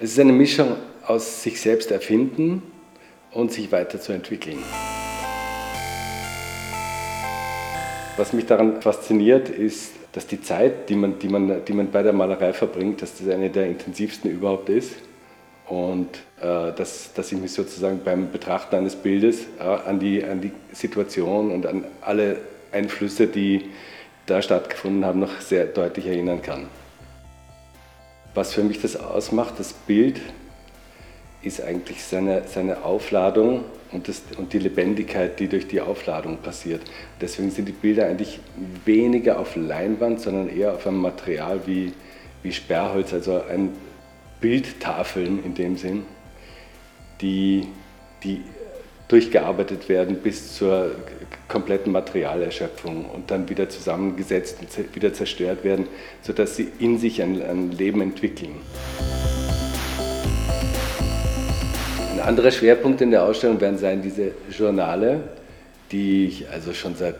Es ist eine Mischung aus sich selbst erfinden und sich weiterzuentwickeln. Was mich daran fasziniert, ist, dass die Zeit, die man, die, man, die man bei der Malerei verbringt, dass das eine der intensivsten überhaupt ist. Und äh, dass, dass ich mich sozusagen beim Betrachten eines Bildes äh, an, die, an die Situation und an alle Einflüsse, die da stattgefunden haben, noch sehr deutlich erinnern kann. Was für mich das ausmacht, das Bild, ist eigentlich seine, seine Aufladung und, das, und die Lebendigkeit, die durch die Aufladung passiert. Deswegen sind die Bilder eigentlich weniger auf Leinwand, sondern eher auf einem Material wie, wie Sperrholz, also ein Bildtafeln in dem Sinn, die, die durchgearbeitet werden bis zur kompletten Materialerschöpfung und dann wieder zusammengesetzt und wieder zerstört werden, sodass sie in sich ein, ein Leben entwickeln. Ein anderer Schwerpunkt in der Ausstellung werden sein diese Journale, die ich also schon seit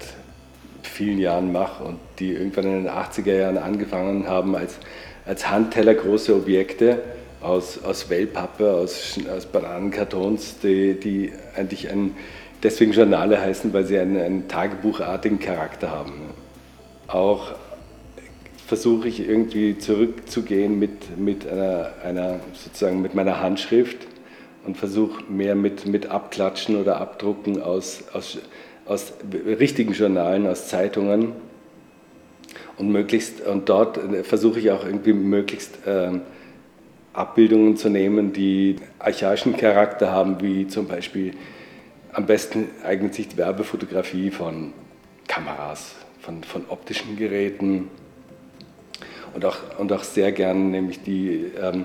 vielen Jahren mache und die irgendwann in den 80er Jahren angefangen haben als, als Handteller große Objekte aus, aus Wellpappe, aus, aus Bananenkartons, die, die eigentlich ein, deswegen Journale heißen, weil sie einen, einen tagebuchartigen Charakter haben. Auch versuche ich irgendwie zurückzugehen mit, mit, einer, einer, sozusagen mit meiner Handschrift und versuche mehr mit, mit Abklatschen oder Abdrucken aus, aus, aus richtigen Journalen, aus Zeitungen. Und, möglichst, und dort versuche ich auch irgendwie möglichst äh, Abbildungen zu nehmen, die archaischen Charakter haben, wie zum Beispiel am besten eignet sich die Werbefotografie von Kameras, von, von optischen Geräten und auch, und auch sehr gern nämlich die ähm,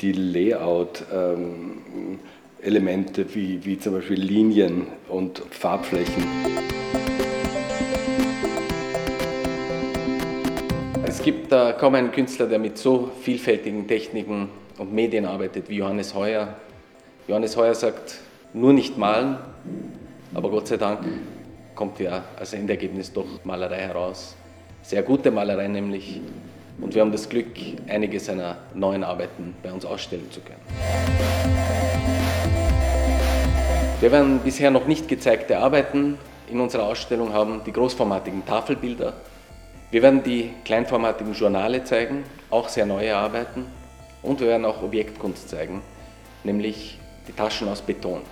die Layout-Elemente ähm, wie, wie zum Beispiel Linien und Farbflächen. Es gibt kaum einen Künstler, der mit so vielfältigen Techniken und Medien arbeitet wie Johannes Heuer. Johannes Heuer sagt, nur nicht malen, aber Gott sei Dank kommt ja als Endergebnis doch Malerei heraus. Sehr gute Malerei nämlich. Und wir haben das Glück, einige seiner neuen Arbeiten bei uns ausstellen zu können. Wir werden bisher noch nicht gezeigte Arbeiten in unserer Ausstellung haben, die großformatigen Tafelbilder. Wir werden die kleinformatigen Journale zeigen, auch sehr neue Arbeiten. Und wir werden auch Objektkunst zeigen, nämlich die Taschen aus Beton.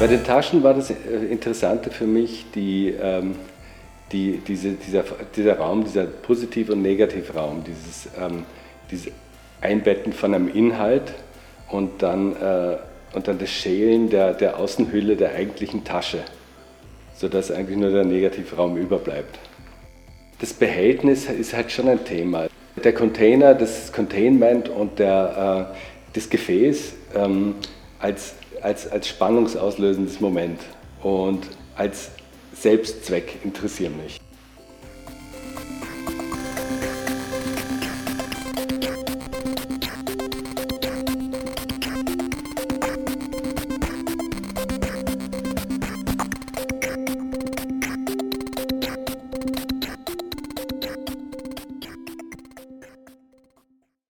Bei den Taschen war das äh, Interessante für mich, die ähm, die, diese, dieser, dieser Raum, dieser Positiv- und Negativraum, dieses, ähm, dieses Einbetten von einem Inhalt und dann, äh, und dann das Schälen der, der Außenhülle der eigentlichen Tasche, sodass eigentlich nur der Negativraum überbleibt. Das Behältnis ist halt schon ein Thema. Der Container, das Containment und der, äh, das Gefäß ähm, als, als, als spannungsauslösendes Moment und als Selbstzweck interessieren mich.